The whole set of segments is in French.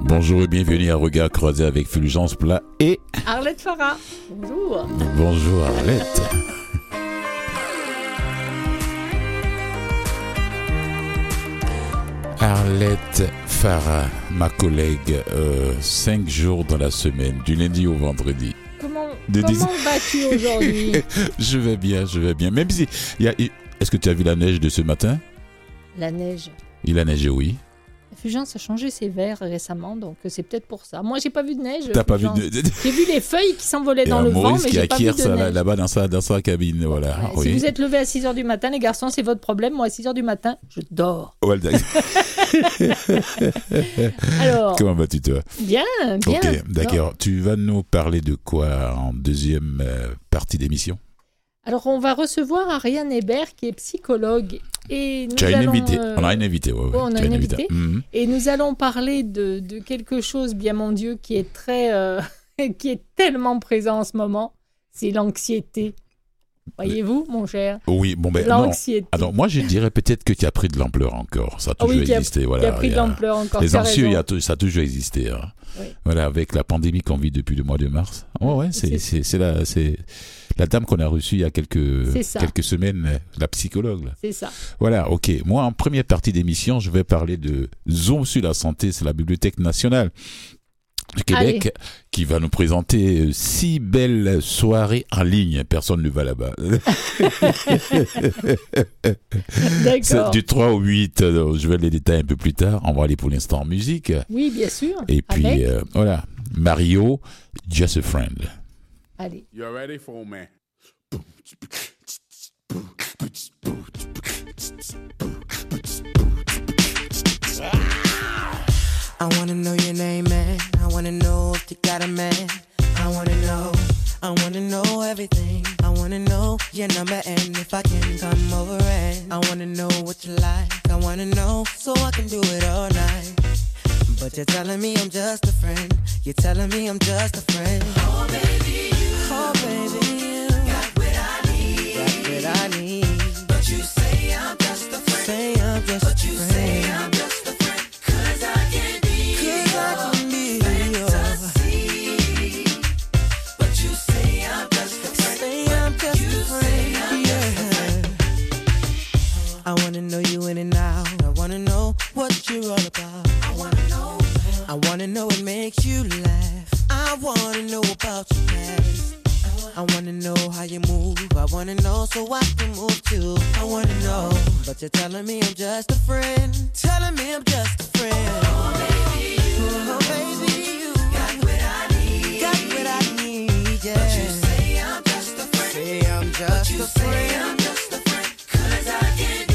Bonjour et bienvenue à Regard croisé avec Fulgence Plat et Arlette Farah. Bonjour. bonjour Arlette. Arlette Farah, ma collègue, euh, cinq jours dans la semaine, du lundi au vendredi. Comment, De comment vas-tu aujourd'hui Je vais bien, je vais bien. Même si, il y a, est-ce que tu as vu la neige de ce matin? La neige. Il a neigé, oui. Fulgence a changé ses verres récemment, donc c'est peut-être pour ça. Moi, j'ai pas vu de neige. T'as pas vu de... J'ai vu les feuilles qui s'envolaient dans le vent, mais j'ai pas vu de neige. là-bas dans sa, dans sa cabine, voilà. Ouais, oui. Si vous êtes levé à 6h du matin, les garçons, c'est votre problème. Moi, à 6h du matin, je dors. D'accord. Alors, Comment vas-tu toi? Bien, bien. Ok, d'accord. Tu vas nous parler de quoi en deuxième euh, partie d'émission? Alors, on va recevoir Ariane Hébert, qui est psychologue. Et nous Tu as une allons, invitée. euh, On a une invitée, ouais, ouais. oh, on a as une invitée. Mhm. Et nous allons parler de, de quelque chose, bien mon Dieu, qui est très, euh, qui est tellement présent en ce moment. C'est l'anxiété. Voyez-vous, mon cher? Oui, bon ben non. L'anxiété. Alors moi je dirais peut-être que tu as pris de l'ampleur encore. Ça a oui, toujours qui a- existé. qui Voilà. a pris de a- l'ampleur encore. Les anxieux, a ça a toujours existé. hein. Oui. Voilà, avec la pandémie qu'on vit depuis le mois de mars. Ouais, ouais, c'est C'est- la c'est la dame qu'on a reçue il y a quelques quelques semaines, la psychologue. là. C'est ça. Voilà, ok. Moi, en première partie d'émission, je vais parler de Zoom sur la santé, c'est la Bibliothèque nationale du Québec qui va nous présenter euh, six belles soirées en ligne. Personne ne va là-bas. C'est D'accord. du 3 au 8, euh, je vais les détails un peu plus tard. On va aller pour l'instant en musique. Oui, bien sûr. Et puis, Avec euh, voilà, Mario, Just a Friend. Allez. You ready for me? I wanna know your name, man. I wanna know if you got a man. I wanna know. I wanna know everything. I wanna know your number and if I can come over and I wanna know what you like. I wanna know so I can do it all night. But you're telling me I'm just a friend. You're telling me I'm just a friend. Oh baby, you. Oh baby. Got what I need. But you say I'm just a friend. Say I'm just but a friend. say I'm all about. I wanna know. I wanna know what makes you laugh. I wanna know about your past. I wanna know how you move. I wanna know so I can move too. I wanna know, but you're telling me I'm just a friend. Telling me I'm just a friend. Oh baby, you, oh, baby, you got what I need. Got what I need, yeah. But you say I'm just a friend. Say I'm just but you a friend. Say I'm just a friend. Cause I can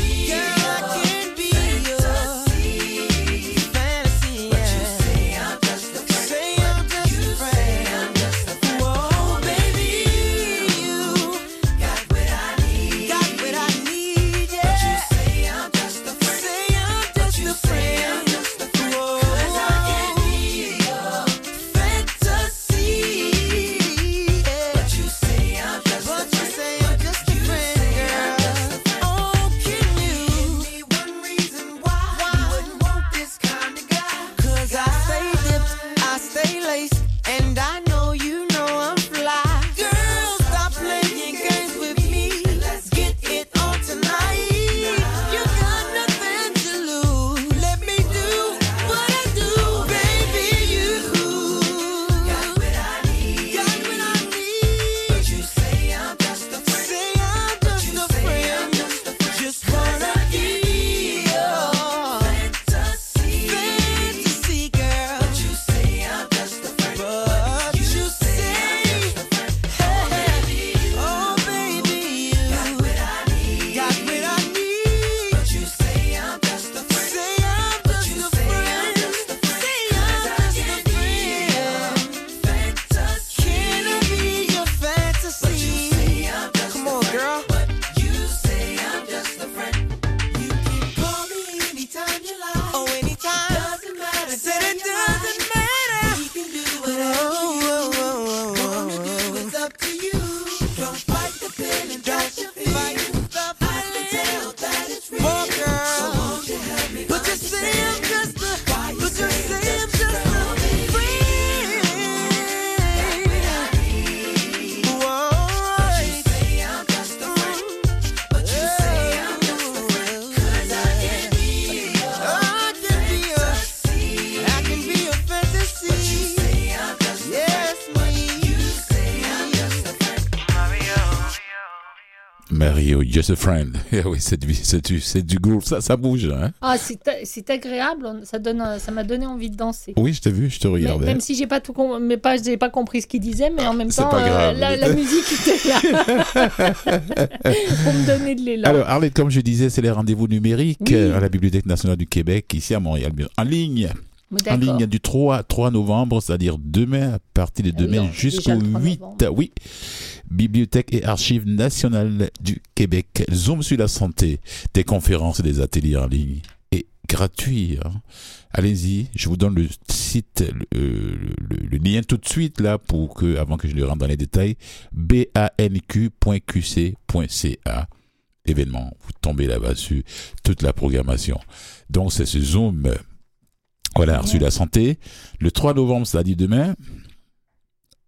Rio, Just a Friend. Eh oui, c'est du, c'est du, groove, ça, ça bouge. Hein Ah, c'est agréable. Ça donne, ça m'a donné envie de danser. oui, je t'ai vu, je te Mais- regardais. même si j'ai pas tout, mais pas, j'ai pas compris ce qu'il disait, mais en même temps, euh, la, la musique était là pour me donner de l'élan. Alors, Arlette, comme je disais, c'est les rendez-vous numériques Oui. euh, à la Bibliothèque nationale du Québec, ici à Montréal, en ligne. En ligne du 3, 3 novembre, c'est-à-dire demain, à partir de Ah demain jusqu'au déjà le 3 8. novembre. Oui. Bibliothèque et Archives nationales du Québec. Zoom sur la santé. Des conférences et des ateliers en ligne. Et gratuit. hein. Allez-y, je vous donne le site, le, le- le lien tout de suite là pour que, avant que je le rentre dans les détails, banq.qc.ca. Événement, vous tombez là-bas sur toute la programmation. Donc c'est ce Zoom, euh, voilà, sur la santé. Le 3 novembre, c'est-à-dire demain,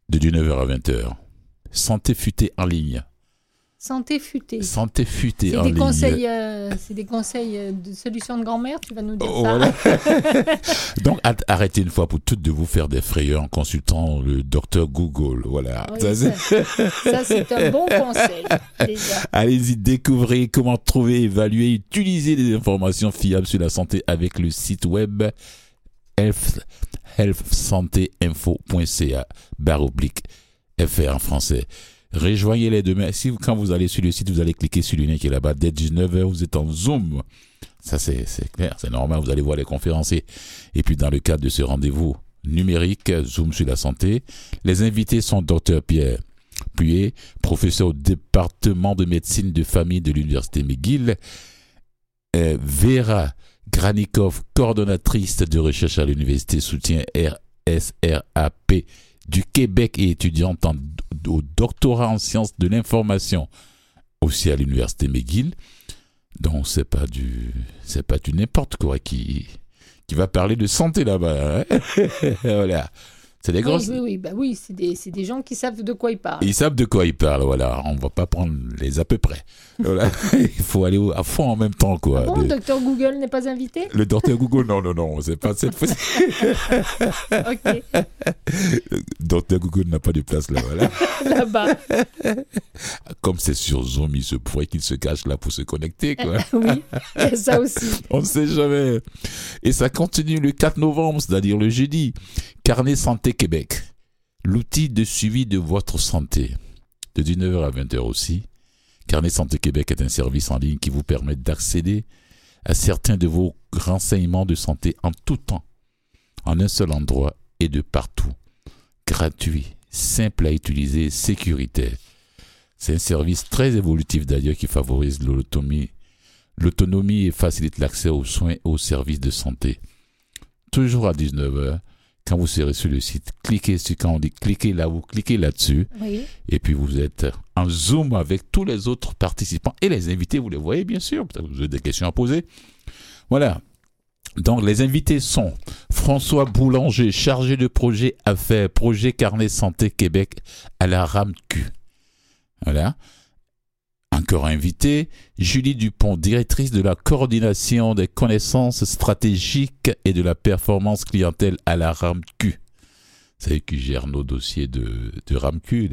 de 19h à 20h. Santé futée en ligne. Santé futée. Santé futée C'est en des ligne. conseils, euh, c'est des conseils euh, de solutions de grand-mère. Tu vas nous dire Oh, ça. voilà. Donc arrêtez une fois pour toutes de vous faire des frayeurs en consultant le docteur Google. Voilà. Oui, Ça, c'est- ça, ça, c'est un bon conseil déjà. Allez-y, découvrez comment trouver, évaluer, utiliser des informations fiables sur la santé avec le site web health, healthsantéinfo.ca barre oblique FR en français. Rejoignez-les demain. Si quand vous allez sur le site, vous allez cliquer sur le lien qui est là-bas. Dès 19h, vous êtes en Zoom. Ça, c'est c'est clair, c'est normal. Vous allez voir les conférenciers. Et puis, dans le cadre de ce rendez-vous numérique, Zoom sur la santé, les invités sont Dr Pierre Puyer, professeur au département de médecine de famille de l'Université McGill, euh, Vera Granikov, coordonnatrice de recherche à l'Université soutien RSRAP du Québec et étudiante au doctorat en sciences de l'information aussi à l'Université McGill. Donc c'est pas du c'est pas du n'importe quoi qui qui va parler de santé là-bas. hein. voilà. C'est des grosses oui, oui, bah oui, c'est des, des gens qui savent de quoi ils parlent. ils savent de quoi ils parlent, voilà. On va pas prendre les à peu près. Voilà. Il faut aller à fond en même temps, quoi. Ah bon, Le- docteur Google n'est pas invité? Le docteur Google, non, non, non, c'est pas cette fois Ok, Docteur Google n'a pas de place là, voilà. là-bas. Comme c'est sur Zoom, il se pourrait qu'il se cache là pour se connecter, quoi. Oui, ça aussi. On ne sait jamais. Et ça continue le 4 novembre, c'est-à-dire le jeudi. Carnet Santé Québec. L'outil de suivi de votre santé. De 19h à 20h aussi. Carnet Santé Québec est un service en ligne qui vous permet d'accéder à certains de vos renseignements de santé en tout temps, en un seul endroit et de partout. Gratuit, simple à utiliser, sécuritaire. C'est un service très évolutif d'ailleurs qui favorise l'autonomie L'autonomie et facilite l'accès aux soins et aux services de santé. Toujours à 19h, quand vous serez sur le site, cliquez sur, quand on dit cliquez là, vous cliquez là-dessus, Oui, et puis vous êtes en Zoom avec tous les autres participants et les invités, vous les voyez bien sûr, peut-être que vous avez des questions à poser. Voilà. Donc les invités sont François Boulanger, chargé de projet affaires, projet Carnet Santé Québec à la RAMQ. Voilà. Encore invité, Julie Dupont, directrice de la coordination des connaissances stratégiques et de la performance clientèle à la RAMQ. C'est qui gèrent nos dossiers de, de RAMQ.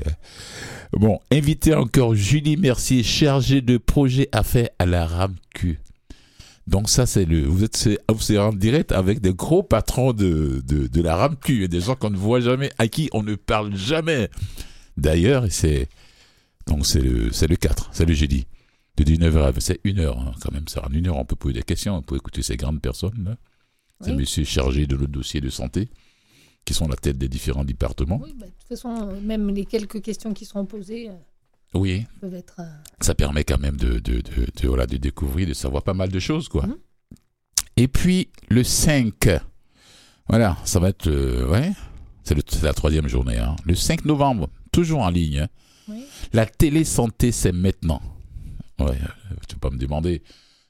Bon, invité encore Julie Mercier, chargée de projet affaires à la RAMQ. Donc ça, c'est le, vous êtes, vous êtes en direct avec des gros patrons de, de, de la RAMQ, et des gens qu'on ne voit jamais, à qui on ne parle jamais. D'ailleurs, c'est, donc c'est le, c'est le 4, c'est le jeudi. De 19h à, c'est une heure, hein, quand même, ça. En une heure, on peut poser des questions, on peut écouter ces grandes personnes, là. Ces Oui. messieurs chargés de le dossier de santé, qui sont la tête des différents départements. oui bah, de toute façon, euh, même les quelques questions qui seront posées euh, Oui, peuvent être. euh, ça permet quand même de, de, de, de, voilà, de découvrir, de savoir pas mal de choses, quoi. Mhm. Et puis, le 5, voilà, ça va être, euh, ouais, c'est la troisième journée, hein. Le 5 novembre, toujours en ligne, hein. La télésanté, c'est maintenant. Ouais, euh, tu peux pas me demander,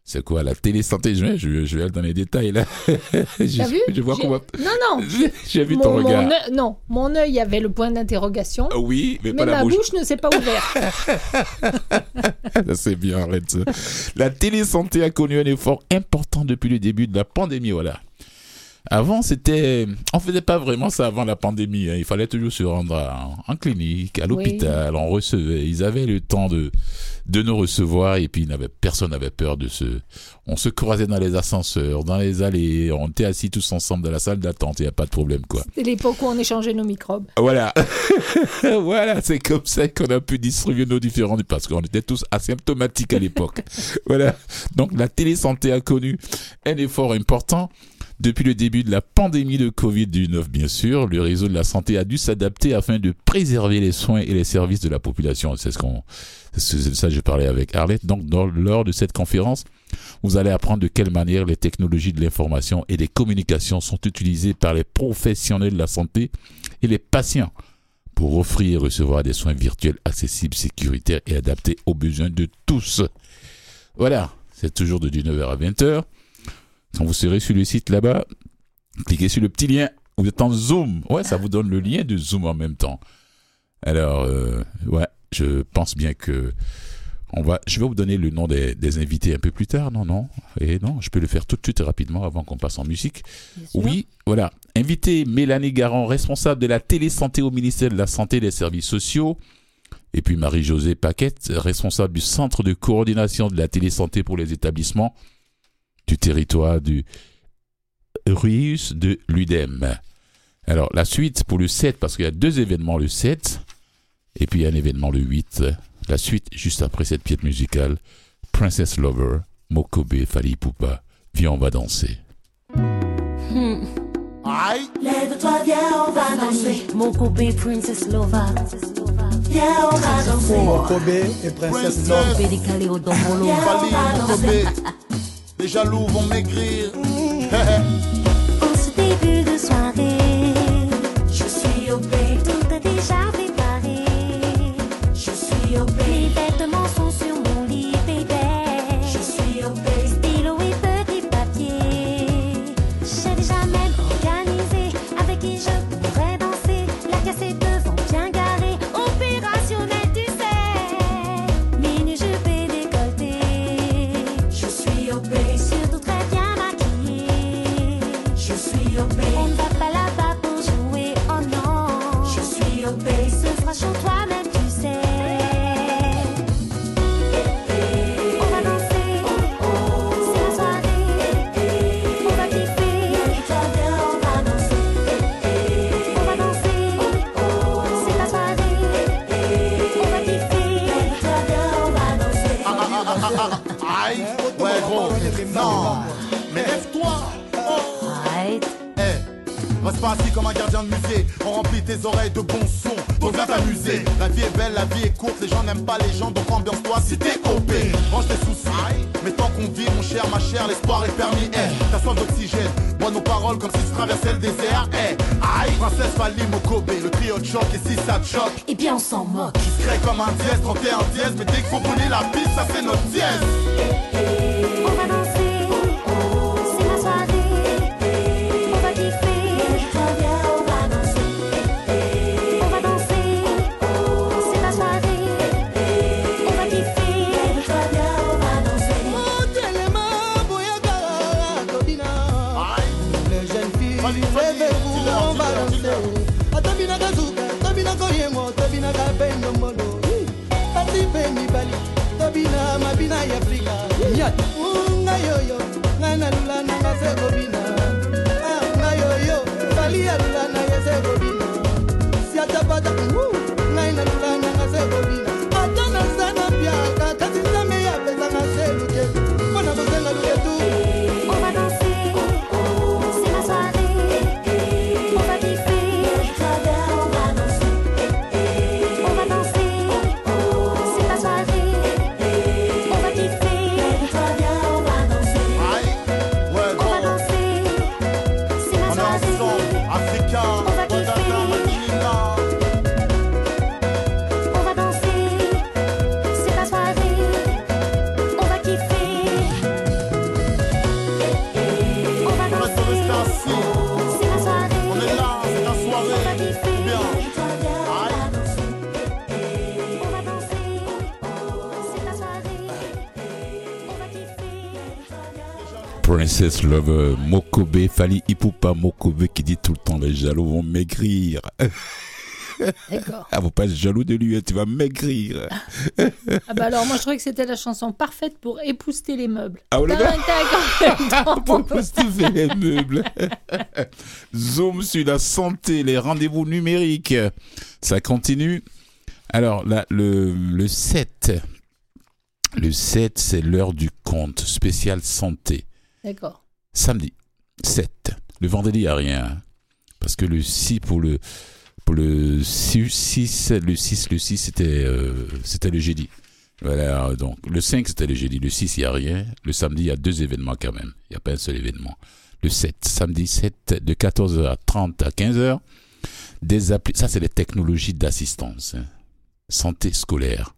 c'est quoi la télésanté? Je, vais- je, vais- je vais aller dans les détails, là. je, T'as vu? je vois J'ai- comment... Non, non. J'ai vu mon, ton mon regard. œil- non, mon œil avait le point d'interrogation, Ah Oui, mais, mais pas la ma bouche. bouche ne s'est pas ouverte. C'est bien, arrête ça. La télésanté a connu un effort important depuis le début de la pandémie, voilà. Avant, c'était, on faisait pas vraiment ça avant la pandémie. hein. Il fallait toujours se rendre à- en clinique, à l'hôpital. On recevait. Ils avaient le temps de de nous recevoir et puis n'avait personne n'avait peur de se. On se croisait dans les ascenseurs, dans les allées. On était assis tous ensemble dans la salle d'attente. Il y a pas de problème quoi. C'était l'époque où on échangeait nos microbes. Voilà, voilà, c'est comme ça qu'on a pu distribuer nos différents parce qu'on était tous asymptomatiques à l'époque. voilà. Donc la télésanté a connu un effort important. Depuis le début de la pandémie de Covid-19, bien sûr, le réseau de la santé a dû s'adapter afin de préserver les soins et les services de la population. C'est ce qu'on, ça je parlais avec Arlette. Donc, lors de cette conférence, vous allez apprendre de quelle manière les technologies de l'information et des communications sont utilisées par les professionnels de la santé et les patients pour offrir et recevoir des soins virtuels accessibles, sécuritaires et adaptés aux besoins de tous. Voilà, c'est toujours de 19h à 20h. Quand vous serez sur le site là-bas, cliquez sur le petit lien. Vous êtes en Zoom. Ouais, ça vous donne le lien de Zoom en même temps. Alors, euh, ouais, je pense bien que on va. Je vais vous donner le nom des, des invités un peu plus tard. Non, non, et non, je peux le faire tout de suite rapidement avant qu'on passe en musique. Oui, voilà. Invité Mélanie Garand, responsable de la télésanté au ministère de la Santé et des Services sociaux. Et puis Marie-Josée Paquette, responsable du centre de coordination de la télésanté pour les établissements du territoire du RUIUS de l'UDEM. Alors, la suite pour le 7, parce qu'il y a deux événements le 7, et puis un événement le 8. La suite, juste après cette pièce musicale, Princess Lover, Mokobe, Fali Poupa, Viens, on va danser. Aïe, Lève-toi, viens, on va danser. Mon Kobe Princess Lova. Viens, on va danser. Kobe et Princesse Kobe Love. décalé au dombolo. Fali, Kobe. Les jaloux vont maigrir. levez-vous on balance atobinaka zuka tobinaka oyengo tobinaka mpe ndombolo pasi mpe mibali tobina mabina ya afrika ngai oyo ngai nalula nanga se kobina ngai oyo bali alula na ye se kobina siatapata ngai nalula nanga se kobina Princess Lover, Mokobe, Fali Ipupa Mokobe qui dit tout le temps les jaloux vont maigrir. D'accord. Ah, faut pas être jaloux de lui, hein, tu vas maigrir. Ah bah alors moi je trouvais que c'était la chanson parfaite pour épouster les meubles. Ah, en même temps. Pour postiver les meubles. Zoom sur la santé, les rendez-vous numériques. Ça continue. Alors, là, le, le 7. Le 7, c'est l'heure du compte spécial santé. D'accord. Samedi, 7. Le vendredi, il n'y a rien. Parce que le 6 pour le, pour le 6, 6, le 6, le 6, c'était, euh, le jeudi. Voilà, donc le 5, c'était le jeudi. Le 6, il n'y a rien. Le samedi, il y a deux événements quand même. Il n'y a pas un seul événement. Le 7, samedi 7, de 14h30 à 15h. Des ça, c'est les technologies d'assistance. hein. Santé scolaire.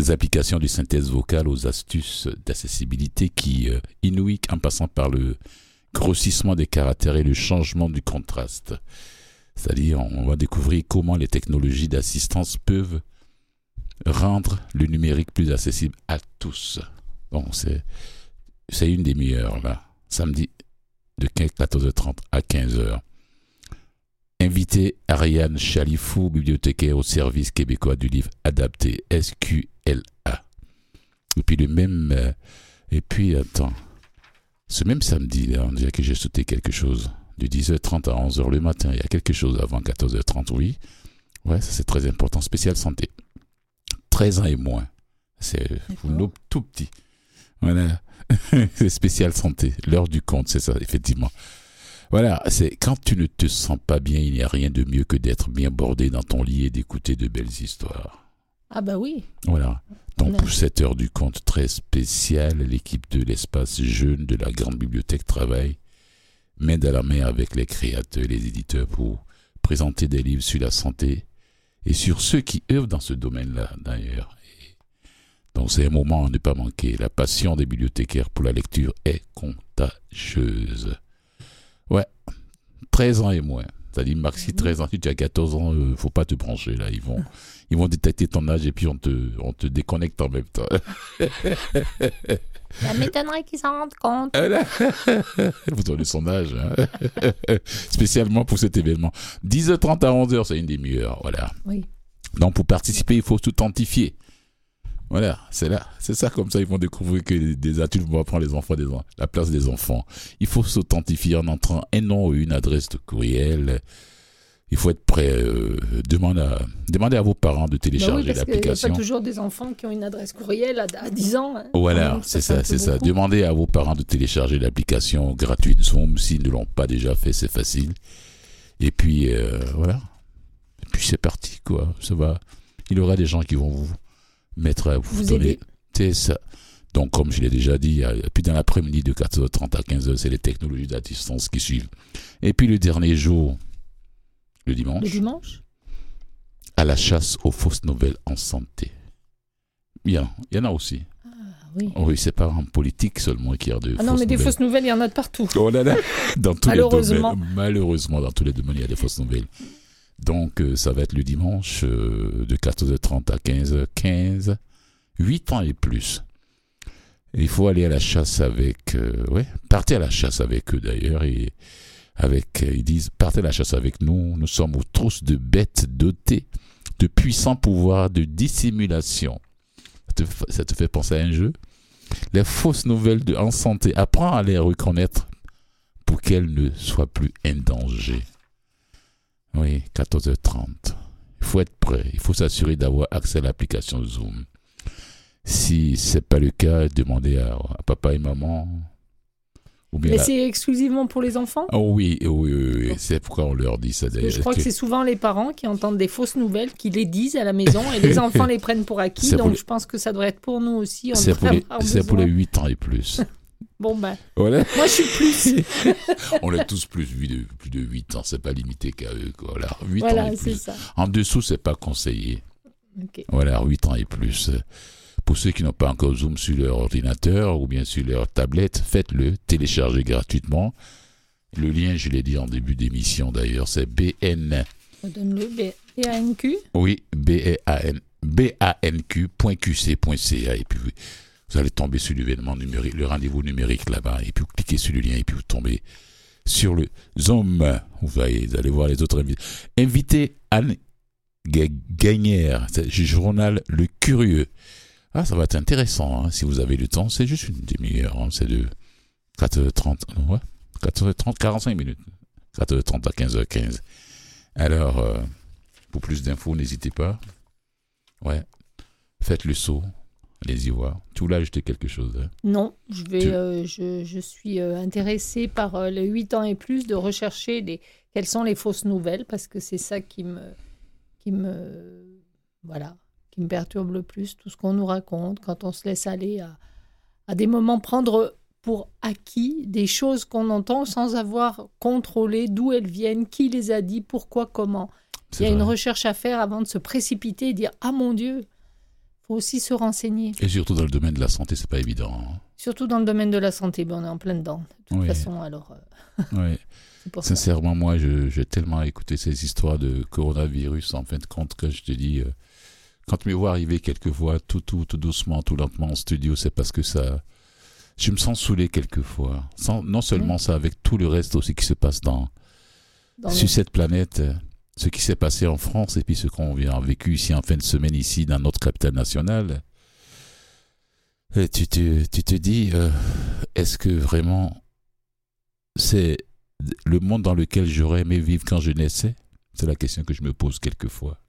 Des applications de synthèse vocale aux astuces d'accessibilité qui euh, en passant par le grossissement des caractères et le changement du contraste. C'est-à-dire, on va découvrir comment les technologies d'assistance peuvent rendre le numérique plus accessible à tous. Bon, c'est, c'est une des meilleures, là. Samedi, de 14h30 à 15h. Invité Ariane Chalifou, bibliothécaire au service québécois du livre adapté, SQLA. Et puis le même... euh, et puis, attends, ce même samedi, là, on dirait que j'ai sauté quelque chose. De 10h30 à 11h le matin, il y a quelque chose avant 14h30, oui. Ouais, ça c'est très important. Spécial santé. 13 ans et moins. C'est tout petit. Voilà. c'est spécial santé. L'heure du compte, c'est ça, effectivement. Voilà, c'est quand tu ne te sens pas bien, il n'y a rien de mieux que d'être bien bordé dans ton lit et d'écouter de belles histoires. Ah bah oui. Voilà. Donc pour cette heure du compte très spéciale, l'équipe de l'espace jeune de la grande bibliothèque travaille main dans la main avec les créateurs et les éditeurs pour présenter des livres sur la santé et sur ceux qui œuvrent dans ce domaine-là d'ailleurs. Donc c'est un moment à ne pas manquer. La passion des bibliothécaires pour la lecture est contagieuse. Ouais, 13 ans et moins. C'est-à-dire, Maxi, 13 ans, si tu as 14 ans, euh, faut pas te brancher là. Ils vont, ils vont détecter ton âge et puis on te, on te déconnecte en même temps. Ça m'étonnerait qu'ils s'en rendent compte. Vous donnez son âge. hein. Spécialement pour cet événement. 10h30 à 11h, c'est une des meilleures. Voilà. Oui. Donc pour participer, il faut s'authentifier. Voilà, c'est là, c'est ça comme ça ils vont découvrir que des adultes vont prendre les enfants des la place des enfants. Il faut s'authentifier en entrant un nom ou une adresse de courriel. Il faut être prêt. Euh, demandez, à, demandez à vos parents de Bah oui, télécharger parce qu'il n'y a pas l'application. toujours des enfants qui ont une adresse courriel à, à 10 ans. hein. Voilà, c'est un ça, c'est ça. Demandez à vos parents de télécharger l'application gratuite Zoom s'ils ne l'ont pas déjà fait, c'est facile. Et puis euh, voilà. Et puis c'est parti quoi. Ça va. Il y aura des gens qui vont vous mettre vous, Vous donner. C'est ça. Donc comme je l'ai déjà dit, puis dans l'après-midi de 14h30 à 15h, c'est les technologies d'assistance qui suivent. Et puis le dernier jour, le dimanche, Le dimanche? à la chasse aux fausses nouvelles en santé. Bien, il y en a aussi. Ah oui. Oui, c'est pas en politique seulement qu'il y a de Ah non, mais des fausses nouvelles, il y en a de partout. Oh là là, dans tous les Malheureusement. domaines. Malheureusement, dans tous les domaines, il y a des fausses nouvelles. Donc, euh, ça va être le dimanche euh, de 14h30 à 15h15, 8 ans et plus. Il faut aller à la chasse avec... euh, ouais, partez à la chasse avec eux d'ailleurs. Et avec, euh, ils disent, partez à la chasse avec nous. Nous sommes aux trousses de bêtes dotées de puissants pouvoirs de dissimulation. Ça te, fa- ça te fait penser à un jeu? Les fausses nouvelles de, en santé. Apprends à les reconnaître pour qu'elles ne soient plus un danger. Oui, 14h30. Il faut être prêt. Il faut s'assurer d'avoir accès à l'application Zoom. Si c'est pas le cas, demandez à, à papa et maman. Ou bien Mais la- c'est exclusivement pour les enfants? Oh oui, oui, oui, oui, oui. c'est pourquoi on leur dit ça. Je crois que c'est souvent les parents qui entendent des fausses nouvelles, qui les disent à la maison, et les enfants les prennent pour acquis. Pour Donc les- je pense que ça devrait être pour nous aussi. C'est pour, les, pour les besoin. 8 ans et plus. Bon ben, Voilà. moi je suis plus. on a tous plus, vu de, plus de 8 ans, c'est pas limité qu'à eux. Voilà, 8 ans et plus. ça. En dessous, c'est pas conseillé. Voilà, 8 ans et plus. Pour ceux qui n'ont pas encore Zoom sur leur ordinateur ou bien sur leur tablette, faites-le, téléchargez gratuitement. Le lien, je l'ai dit en début d'émission d'ailleurs, c'est BN, Donne-le. BANQ. oui, B-A-N, B-A-N-Q.qc.ca et puis vous, allez tomber sur l'événement numérique, le rendez-vous numérique là-bas, et puis vous cliquez sur le lien, et puis vous tombez sur le Zoom. Vous allez, vous allez voir les autres invités. Invité Anne Ga- Gagnère, journal Le Curieux. Ah, ça va être intéressant, hein, si vous avez le temps. C'est juste une demi-heure, hein, c'est de 4h30, ouais, 4h30, 45 minutes. 4h30 à 15h15. Alors, euh, pour plus d'infos, n'hésitez pas. Ouais, faites le saut. Allez-y voir. Tu voulais ajouter quelque chose hein? Non, je, vais, Tu- euh, je, je suis euh, intéressée par euh, les 8 ans et plus de rechercher les, quelles sont les fausses nouvelles parce que c'est ça qui me, qui me, voilà, qui me perturbe le plus, tout ce qu'on nous raconte quand on se laisse aller à, à des moments prendre pour acquis des choses qu'on entend sans avoir contrôlé d'où elles viennent, qui les a dit, pourquoi, comment. Il y a une recherche à faire avant de se précipiter et dire ah mon Dieu, faut aussi se renseigner. Et surtout dans le domaine de la santé, c'est pas évident. hein. Surtout dans le domaine de la santé, ben on est en plein dedans. De toute Oui. façon, alors euh, ça. Sincèrement, moi, j'ai tellement écouté ces histoires de coronavirus, en fin de compte, que je te dis, euh, quand tu me vois arriver quelquefois, tout, tout, tout doucement, tout lentement en studio, c'est parce que ça. Je me sens saoulé quelquefois. Sans, non seulement ça, avec tout le reste aussi qui se passe dans, Dans sur cette planète, euh, ce qui s'est passé en France et puis ce qu'on a vécu ici en fin de semaine, ici, dans notre capitale nationale. Et tu, te, tu te dis, euh, est-ce que vraiment c'est le monde dans lequel j'aurais aimé vivre quand je naissais? C'est la question que je me pose quelquefois.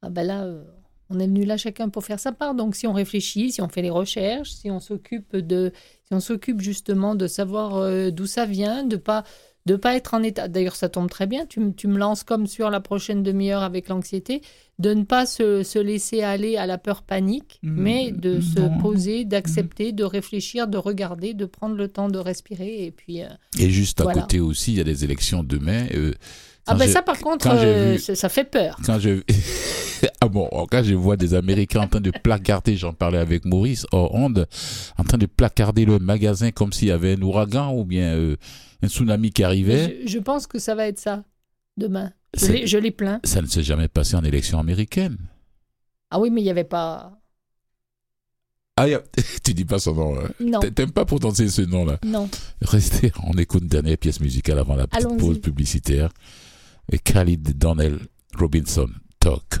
Ah ben là, euh, on est venu là chacun pour faire sa part. Donc si on réfléchit, si on fait les recherches, si on s'occupe de, si on s'occupe justement de savoir euh, d'où ça vient, de pas de pas être en état. D'ailleurs, ça tombe très bien. Tu, me- tu me lances comme sur la prochaine demi-heure avec l'anxiété, de ne pas se, se laisser aller à la peur panique, Mm, mais de se non. poser, d'accepter, de réfléchir, de regarder, de prendre le temps de respirer et puis. euh, Et juste à Voilà. côté aussi, il y a des élections demain. euh, Ah ben ça par contre, euh, vu- ça ça fait peur. quand je ah bon quand je vois des Américains en train de placarder j'en parlais avec Maurice hors onde en train de placarder le magasin comme s'il y avait un ouragan ou bien euh, un tsunami qui arrivait Je, je pense que ça va être ça demain. Je l'ai- plein. ça ne s'est jamais passé en élection américaine Ah oui, mais il n'y avait pas. ah a- tu dis pas son nom hein. Non, T'a- t'aimes pas prononcer ce nom là non. restez on écoute une dernière pièce musicale avant la petite pause publicitaire et Khalid Donnell Robinson Talk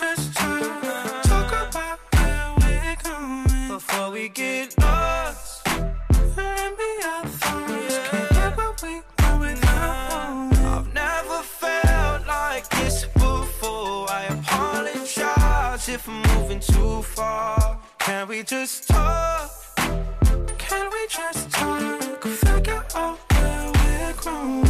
Can we just talk? About where we're going before we get lost. Let me our thoughts. Can't get what we want without knowing. I've never felt like this before. I apologize if I'm moving too far. Can we just talk? Can we just talk? Figure out where we're growing.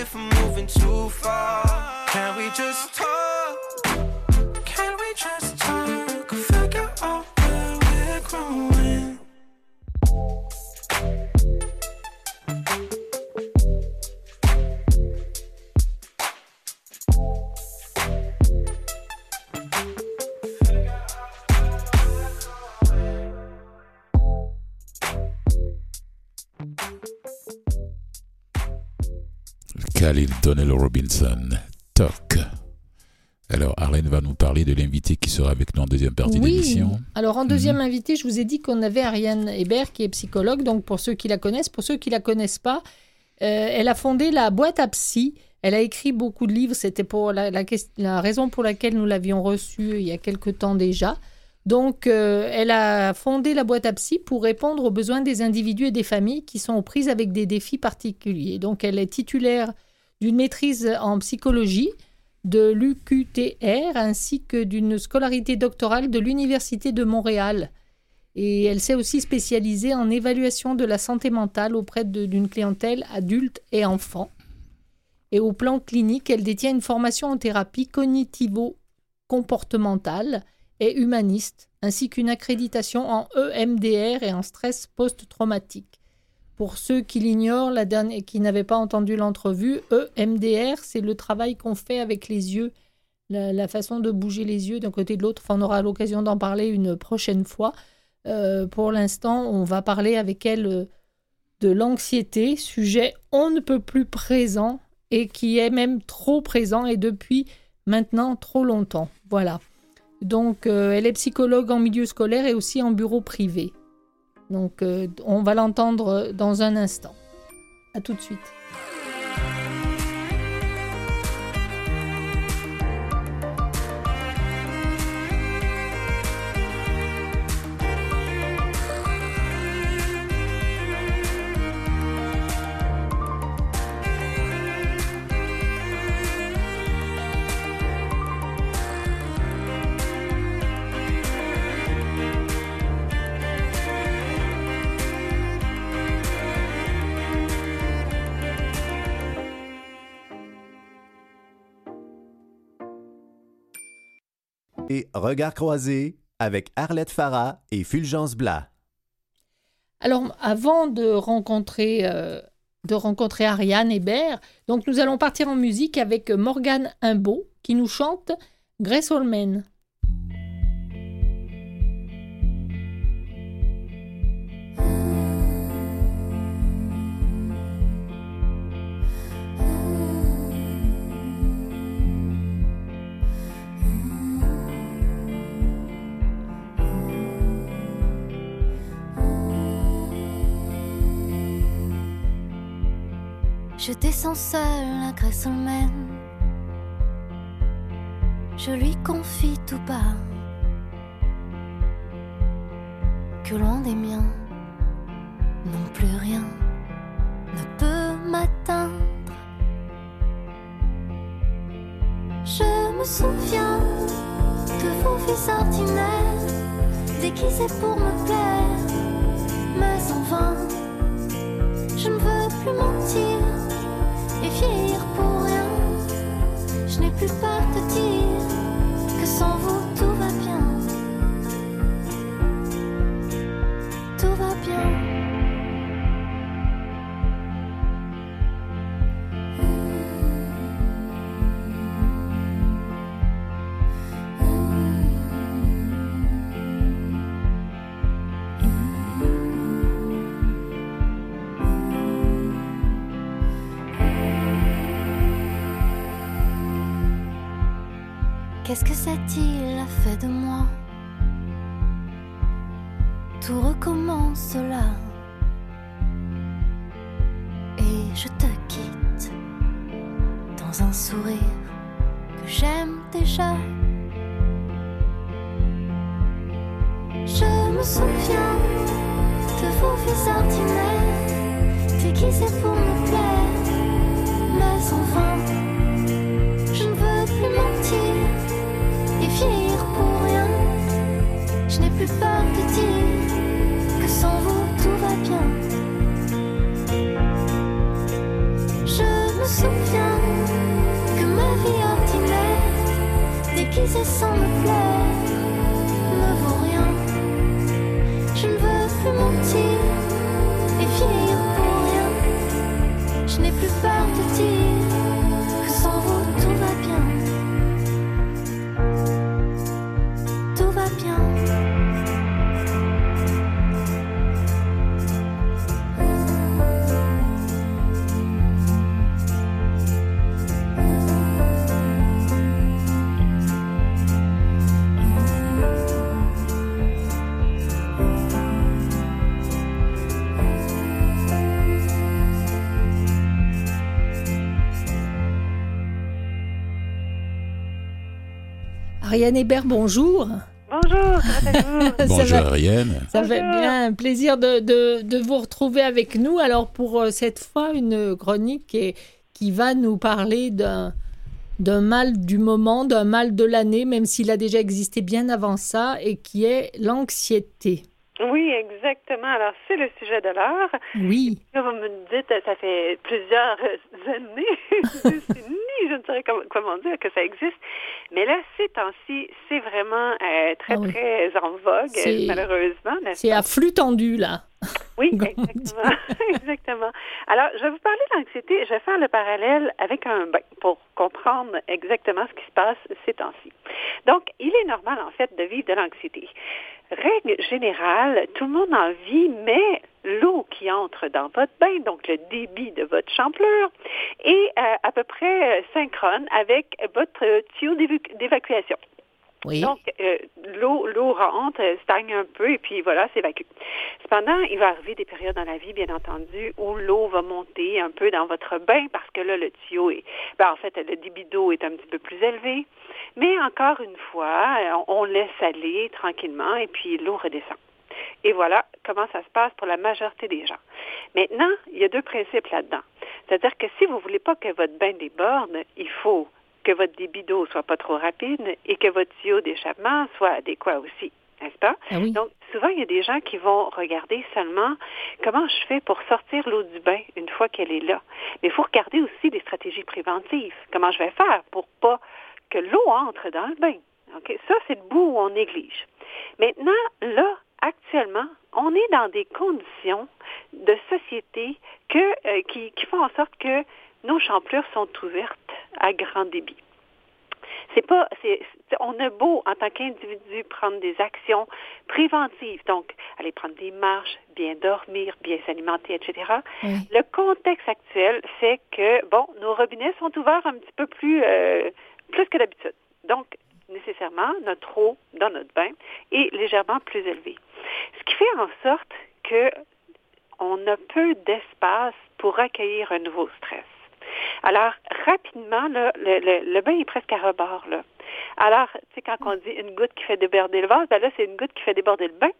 If I'm moving too far. Can we just Khalil Donnell Robinson, Talk. Alors, Arlène va nous parler de l'invité qui sera avec nous en deuxième partie Oui. d'émission. Alors en deuxième Mhm. invité, je vous ai dit qu'on avait Ariane Hébert qui est psychologue. Donc pour ceux qui la connaissent, pour ceux qui la connaissent pas, euh, elle a fondé la boîte à psy. Elle a écrit beaucoup de livres. C'était pour la, la la raison pour laquelle nous l'avions reçue il y a quelque temps déjà. Donc euh, elle a fondé la boîte à psy pour répondre aux besoins des individus et des familles qui sont aux prises avec des défis particuliers. Donc elle est titulaire d'une maîtrise en psychologie de l'UQTR ainsi que d'une scolarité doctorale de l'Université de Montréal. Et elle s'est aussi spécialisée en évaluation de la santé mentale auprès d'une clientèle adulte et enfant. Et au plan clinique, elle détient une formation en thérapie cognitivo-comportementale et humaniste, ainsi qu'une accréditation en EMDR et en stress post-traumatique. Pour ceux qui l'ignorent, la dernière, qui n'avaient pas entendu l'entrevue, EMDR, c'est le travail qu'on fait avec les yeux, la, façon de bouger les yeux d'un côté de l'autre. On aura l'occasion d'en parler une prochaine fois. Euh, pour l'instant, on va parler avec elle euh, de l'anxiété, sujet on ne peut plus présent et qui est même trop présent et depuis maintenant trop longtemps. Voilà. Donc, euh, elle est psychologue en milieu scolaire et aussi en bureau privé. Donc, euh, on va l'entendre dans un instant. À tout de suite. Et Regard croisé avec Arlette Farah et Fulgence Blas. Alors, avant de rencontrer, euh, de rencontrer Ariane Hébert, donc nous allons partir en musique avec Morgane Imbeau qui nous chante Grace Holman. Je descends seul à Gresselman. Je lui confie tout bas que loin des miens, non plus rien ne peut m'atteindre. Je me souviens de vos vies ordinaires, déguisés pour me plaire, mais en vain. Je ne veux plus mentir Je n'ai plus A fait de moi Tout recommence là. Et je te quitte dans un sourire que j'aime déjà. Je me souviens de vos vies ordinaires, déguisés pour me plaire, souviens que ma vie ordinaire, déguisée sans me plaire, ne vaut rien. Je ne veux plus mentir et finir pour rien. Je n'ai plus peur de dire. Ariane Hébert, bonjour. Bonjour, comment allez-vous Bonjour va, Ariane. ça va Bonjour. bien, un plaisir de, de, de vous retrouver avec nous. Alors pour euh, cette fois, une chronique qui, qui va nous parler d'un d'un mal du moment, d'un mal de l'année, même s'il a déjà existé bien avant ça, et qui est l'anxiété. Oui, exactement. Alors, c'est le sujet de l'heure. Oui, Là, vous me dites, ça fait plusieurs années, décennies, je ne saurais comment, comment dire que ça existe. Mais là, ces temps-ci, c'est vraiment euh, très, Ah oui. très en vogue, malheureusement. c'est à flux tendu là. Oui, exactement. exactement. Alors, je vais vous parler de l'anxiété. Je vais faire le parallèle avec un bain pour comprendre exactement ce qui se passe ces temps-ci. Donc, il est normal, en fait, de vivre de l'anxiété. Règle générale, tout le monde en vit, mais l'eau qui entre dans votre bain, donc le débit de votre champlure, est euh, à peu près euh, synchrone avec votre tuyau d'évacu- d'évacuation. Donc, euh, l'eau, l'eau rentre, euh, stagne un peu et puis voilà, s'évacue. Cependant, il va arriver des périodes dans la vie, bien entendu, où l'eau va monter un peu dans votre bain parce que là, le tuyau est, ben, en fait, le débit d'eau est un petit peu plus élevé. Mais encore une fois, euh, on, on laisse aller tranquillement et puis l'eau redescend. Et voilà comment ça se passe pour la majorité des gens. Maintenant, il y a deux principes là-dedans. C'est-à-dire que si vous ne voulez pas que votre bain déborde, il faut que votre débit d'eau soit pas trop rapide et que votre tuyau d'échappement soit adéquat aussi, n'est-ce pas? ah oui. Donc, souvent, il y a des gens qui vont regarder seulement comment je fais pour sortir l'eau du bain une fois qu'elle est là. Mais il faut regarder aussi des stratégies préventives. Comment je vais faire pour pas que l'eau entre dans le bain? Ça, c'est le bout où on néglige. Maintenant, là, actuellement, on est dans des conditions de société que, euh, qui, qui font en sorte que nos champlures sont ouvertes à grand débit. C'est pas, c'est, on a beau en tant qu'individu prendre des actions préventives, donc aller prendre des marches, bien dormir, bien s'alimenter, etc. Oui. Le contexte actuel fait que bon, nos robinets sont ouverts un petit peu plus, euh, plus que d'habitude. Donc nécessairement notre eau dans notre bain est légèrement plus élevée. Ce qui fait en sorte que on a peu d'espace pour accueillir un nouveau stress. Alors, rapidement, là, le, le- le bain est presque à rebord. Là. Alors, tu sais, quand on dit une goutte qui fait déborder le vase, ben là, c'est une goutte qui fait déborder le bain.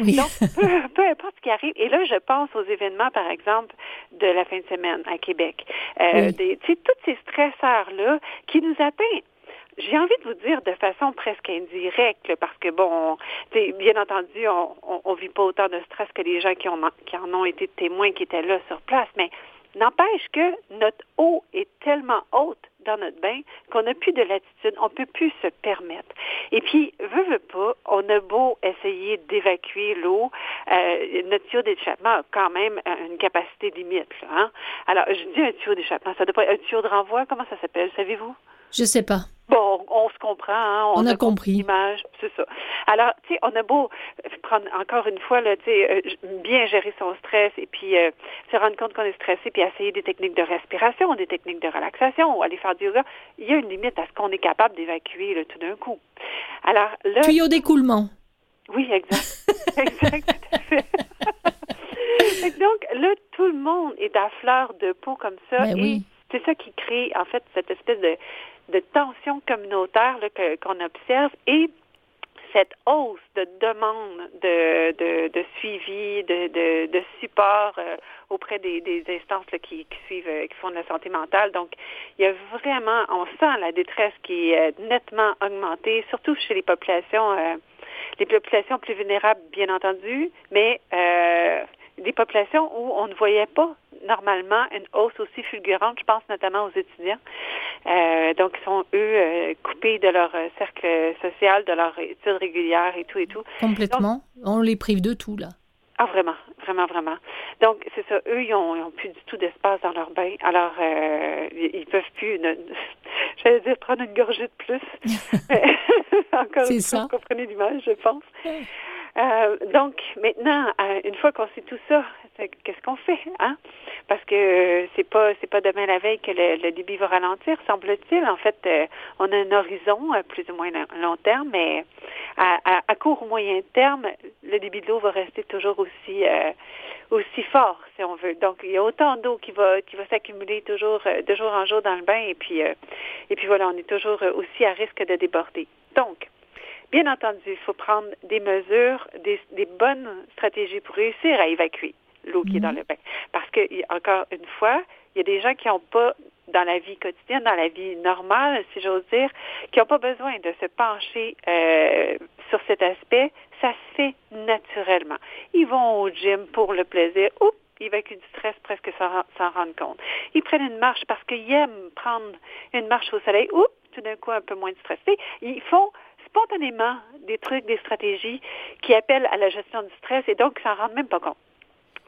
Oui. Donc, peu, peu importe ce qui arrive. Et là, je pense aux événements, par exemple, de la fin de semaine à Québec. Euh, Oui. tu sais, tous ces stresseurs-là qui nous atteignent j'ai envie de vous dire de façon presque indirecte, là, parce que bon, bien entendu, on, on, on vit pas autant de stress que les gens qui, ont, qui en ont été témoins, qui étaient là sur place, mais n'empêche que notre eau est tellement haute dans notre bain qu'on n'a plus de latitude, on peut plus se permettre. Et puis, veut, veut pas, on a beau essayer d'évacuer l'eau, euh, notre tuyau d'échappement a quand même euh, une capacité limite. Là, hein? Alors, je dis un tuyau d'échappement, ça doit pas être un tuyau de renvoi, comment ça s'appelle, savez-vous? Je sais pas. Bon, on, se comprend, hein, On a compris. l'image, c'est ça. Alors, tu sais, on a beau euh, prendre encore une fois, là, tu sais, euh, bien gérer son stress et puis euh, se rendre compte qu'on est stressé, puis essayer des techniques de respiration, des techniques de relaxation, ou aller faire du yoga. Il y a une limite à ce qu'on est capable d'évacuer là, tout d'un coup. Alors là, Tuyau d'écoulement. oui, exact. exact, Donc, là, tout le monde est à fleur de peau comme ça. Ben et oui. C'est ça qui crée, en fait, cette espèce de, tension communautaire qu'on observe. Et cette hausse de demande de, suivi, de, support euh, auprès des, instances qui, suivent, euh, qui font de la santé mentale. Donc, il y a vraiment, on sent la détresse qui est euh, nettement augmentée, surtout chez les populations, les populations plus vulnérables, bien entendu, mais des populations où on ne voyait pas normalement une hausse aussi fulgurante. Je pense notamment aux étudiants. Euh, donc, ils sont, eux, euh, coupés de leur euh, cercle social, de leur études régulières et tout et tout. Complètement. On les prive de tout, là. Ah, vraiment, vraiment, vraiment. Donc, c'est ça. Eux, ils ont, ils ont plus du tout d'espace dans leur bain. Alors, euh, ils, peuvent plus, j'allais dire, prendre une gorgée de plus. Encore C'est une fois, ça. vous comprenez l'image, je pense. Euh, donc, maintenant, euh, une fois qu'on sait tout ça, qu'est-ce qu'on fait, hein? Parce que c'est pas c'est pas demain la veille que le, le débit va ralentir, semble-t-il. En fait, euh, on a un horizon plus ou moins long, terme, mais à, à- à court ou moyen terme, le débit de l'eau va rester toujours aussi euh, aussi fort, si on veut. Donc, il y a autant d'eau qui va qui va s'accumuler toujours de jour en jour dans le bain, et puis euh, et puis voilà, on est toujours aussi à risque de déborder. Donc, Bien entendu, il faut prendre des mesures, des, des bonnes stratégies pour réussir à évacuer l'eau qui est dans le bain. Parce que, encore une fois, il y a des gens qui n'ont pas, dans la vie quotidienne, dans la vie normale, si j'ose dire, qui n'ont pas besoin de se pencher euh, sur cet aspect. Ça se fait naturellement. Ils vont au gym pour le plaisir. Oups, ils évacuent du stress presque sans, sans rendre compte. Ils prennent une marche parce qu'ils aiment prendre une marche au soleil. Oups, tout d'un coup un peu moins de stress. Ils font spontanément des trucs, des stratégies qui appellent à la gestion du stress et donc s'en rendent même pas compte.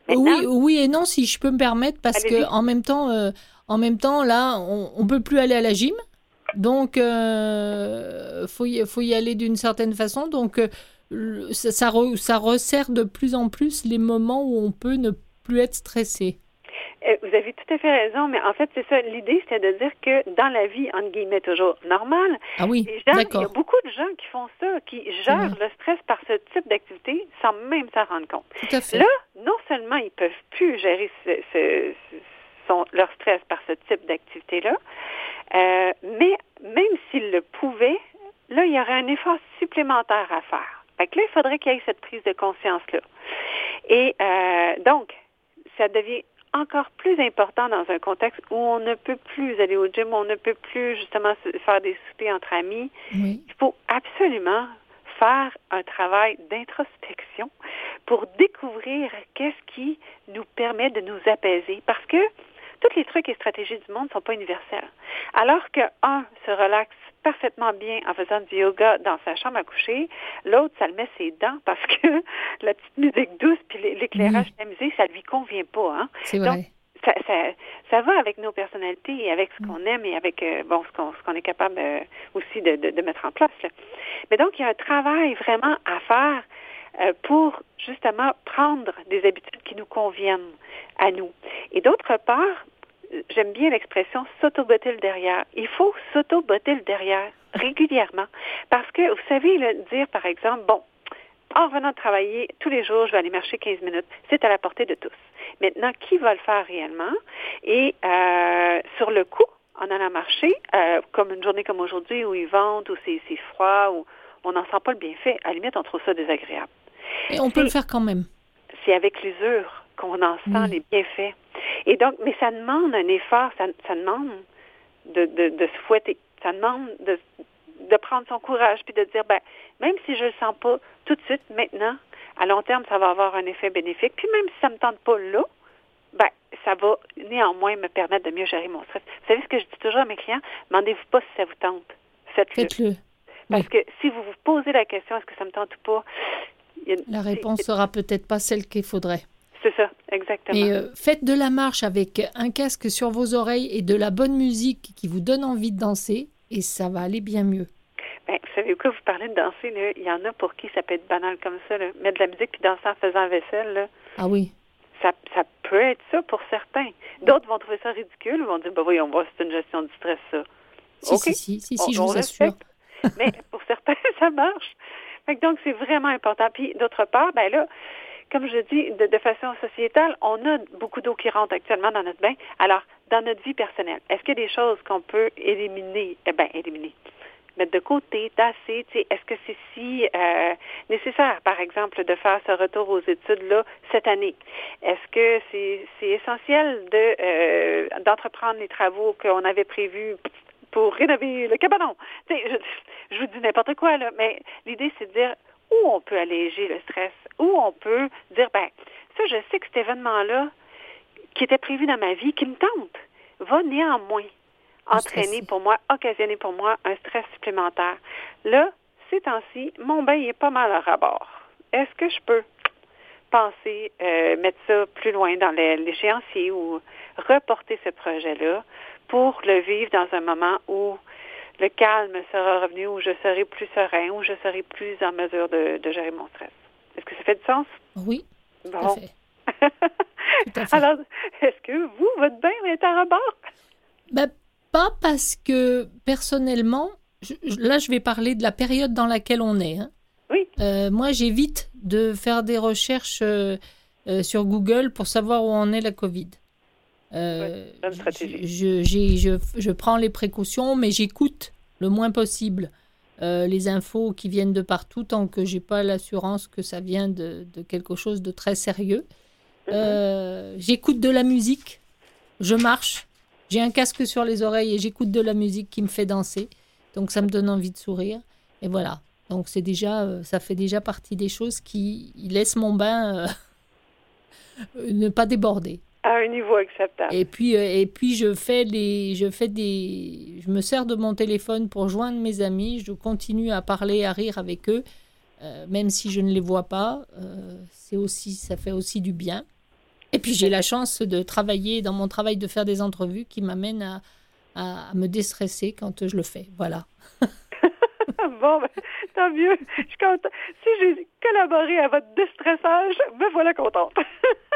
Oui, oui et non, si je peux me permettre, parce que en même temps, euh, en même temps, là, on, on peut plus aller à la gym, donc euh, faut y, faut y aller d'une certaine façon. Donc euh, le- ça, ça, re- ça resserre de plus en plus les moments où on peut ne plus être stressé. Euh, vous avez tout à fait raison, mais en fait, c'est ça. L'idée, c'était de dire que dans la vie, entre guillemets, toujours normale, Ah oui, les gens, il y a beaucoup de gens qui font ça, qui gèrent vrai. le stress par ce type d'activité sans même s'en rendre compte. Tout à fait. Là, non seulement ils peuvent plus gérer ce- ce- ce- son- leur stress par ce type d'activité-là, euh, mais même s'ils le pouvaient, là, il y aurait un effort supplémentaire à faire. Fait que là, il faudrait qu'il y ait cette prise de conscience-là. Et euh, donc, ça devient encore plus important dans un contexte où on ne peut plus aller au gym, on ne peut plus justement faire des soupers entre amis. Oui. Il faut absolument faire un travail d'introspection pour découvrir qu'est-ce qui nous permet de nous apaiser. Parce que tous les trucs et stratégies du monde ne sont pas universels. Alors que un se relaxe parfaitement bien en faisant du yoga dans sa chambre à coucher, l'autre, ça le met ses dents parce que la petite musique douce puis l'é- l'éclairage de la musique, ça lui convient pas. Hein? C'est Donc, vrai. ça, ça, ça va avec nos personnalités et avec ce qu'on aime et avec euh, bon ce qu'on ce qu'on est capable euh, aussi de, de, de mettre en place. là. Mais donc, il y a un travail vraiment à faire pour justement prendre des habitudes qui nous conviennent à nous. Et d'autre part, euh, j'aime bien l'expression s'auto-botter le derrière. Il faut s'auto-botter le derrière régulièrement. Parce que, vous savez, là, dire par exemple, bon, en revenant de travailler, tous les jours, je vais aller marcher 15 minutes. C'est à la portée de tous. Maintenant, qui va le faire réellement? Et euh, sur le coup, en allant marcher, euh, comme une journée comme aujourd'hui où il vente, où c'est c'est froid, où on n'en sent pas le bienfait, à la limite, on trouve ça désagréable. Et on peut le faire quand même. C'est avec l'usure qu'on en sent les bienfaits. Et donc, mais ça demande un effort, ça, ça demande de, de, de se fouetter. Ça demande de, de prendre son courage puis de dire, ben, même si je le sens pas tout de suite, maintenant, à long terme, ça va avoir un effet bénéfique. Puis même si ça me tente pas là, ben, ça va néanmoins me permettre de mieux gérer mon stress. Vous savez ce que je dis toujours à mes clients? Demandez-vous pas si ça vous tente. Faites-le. Faites-le. Parce que si vous vous posez la question, est-ce que ça me tente ou pas? La réponse sera peut-être pas celle qu'il faudrait. C'est ça, exactement. Mais euh, faites de la marche avec un casque sur vos oreilles et de la bonne musique qui vous donne envie de danser et ça va aller bien mieux. Ben, vous savez quoi, vous parlez de danser, là, il y en a pour qui ça peut être banal comme ça. Là. Mettre de la musique puis danser en faisant la vaisselle, là, Ah oui. ça, ça peut être ça pour certains. D'autres vont trouver ça ridicule, vont dire, ben voyons voir, c'est une gestion du stress, ça. Si, OK. si, si, si, si, On- je vous assure. Mais pour certains, ça marche. Donc, c'est vraiment important. Puis, d'autre part, ben là, comme je dis, de, de façon sociétale, on a beaucoup d'eau qui rentre actuellement dans notre bain. Alors, dans notre vie personnelle, est-ce qu'il y a des choses qu'on peut éliminer? Eh bien, éliminer. Mettre de côté, tasser, tu sais, est-ce que c'est si euh, nécessaire, par exemple, de faire ce retour aux études-là cette année? Est-ce que c'est c'est essentiel de euh, d'entreprendre les travaux qu'on avait prévus pour rénover le cabanon? Je, je vous dis n'importe quoi, là, mais l'idée, c'est de dire où on peut alléger le stress, où on peut dire, ben, ça, je sais que cet événement-là, qui était prévu dans ma vie, qui me tente, va néanmoins entraîner pour moi, occasionner pour moi un stress supplémentaire. Là, ces temps-ci, mon bain est pas mal à rabord. Est-ce que je peux penser euh, mettre ça plus loin dans l'é- l'échéancier ou reporter ce projet-là? Pour le vivre dans un moment où le calme sera revenu, où je serai plus serein, où je serai plus en mesure de, de gérer mon stress. Est-ce que ça fait du sens? Oui, tout à Bon. fait. Tout à fait. Alors, est-ce que vous, votre bain est à rebord? Ben, pas parce que personnellement, je- là je vais parler de la période dans laquelle on est. hein. Oui. Euh, moi j'évite de faire des recherches euh, euh, sur Google pour savoir où en est la Covid. Euh, bonne stratégie. je, j'ai- je, je prends les précautions, mais j'écoute le moins possible euh, les infos qui viennent de partout tant que j'ai pas l'assurance que ça vient de, de quelque chose de très sérieux. Euh, j'écoute de la musique, je marche, j'ai un casque sur les oreilles et j'écoute de la musique qui me fait danser, donc ça me donne envie de sourire. Et voilà. Donc c'est déjà, euh, ça fait déjà partie des choses qui laissent mon bain euh, ne pas déborder. À un niveau acceptable. Et puis, euh, et puis je fais les, je fais des, je me sers de mon téléphone pour joindre mes amis. Je continue à parler, à rire avec eux, euh, même si je ne les vois pas. Euh, c'est aussi, ça fait aussi du bien. Et puis j'ai la chance de travailler dans mon travail de faire des entrevues qui m'amènent à, à, à me déstresser quand je le fais. Voilà. bon, ben, tant mieux. Je. Si j'ai collaboré à votre déstressage, me voilà contente.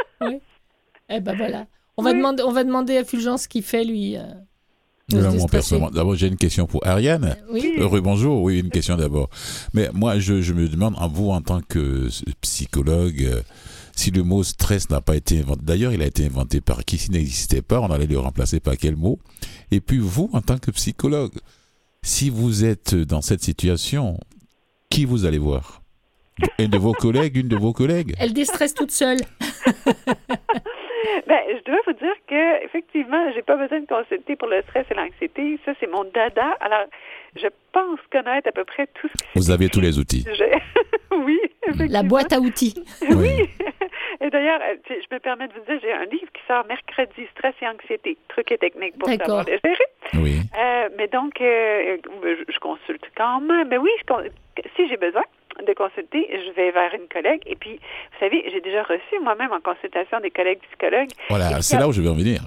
Eh ben voilà. On va demander, on va demander à Fulgence ce qu'il fait lui. euh, D'abord, j'ai une question pour Ariane. Oui. Heureux bonjour, oui, une question d'abord. Mais moi, je, je me demande, en vous, en tant que psychologue, euh, si le mot stress n'a pas été inventé. D'ailleurs, il a été inventé par qui s'il n'existait pas, on allait le remplacer par quel mot? Et puis, vous, en tant que psychologue, si vous êtes dans cette situation, qui vous allez voir? Un de vos collègues, une de vos collègues? Elle déstresse toute seule. Ben, je dois vous dire que effectivement, j'ai pas besoin de consulter pour le stress et l'anxiété. Ça, c'est mon dada. Alors, je pense connaître à peu près tout ce qui Vous avez tous les outils. J'ai- oui. La boîte à outils. Oui. Et d'ailleurs, euh, je me permets de vous dire, j'ai un livre qui sort mercredi, Stress et anxiété, trucs et techniques pour D'accord. savoir les gérer. Oui. Euh, mais donc, euh, je, je consulte quand même. Mais oui, je si j'ai besoin de consulter, je vais vers une collègue. Et puis, vous savez, j'ai déjà reçu moi-même en consultation des collègues psychologues. Voilà, c'est là où je vais en venir.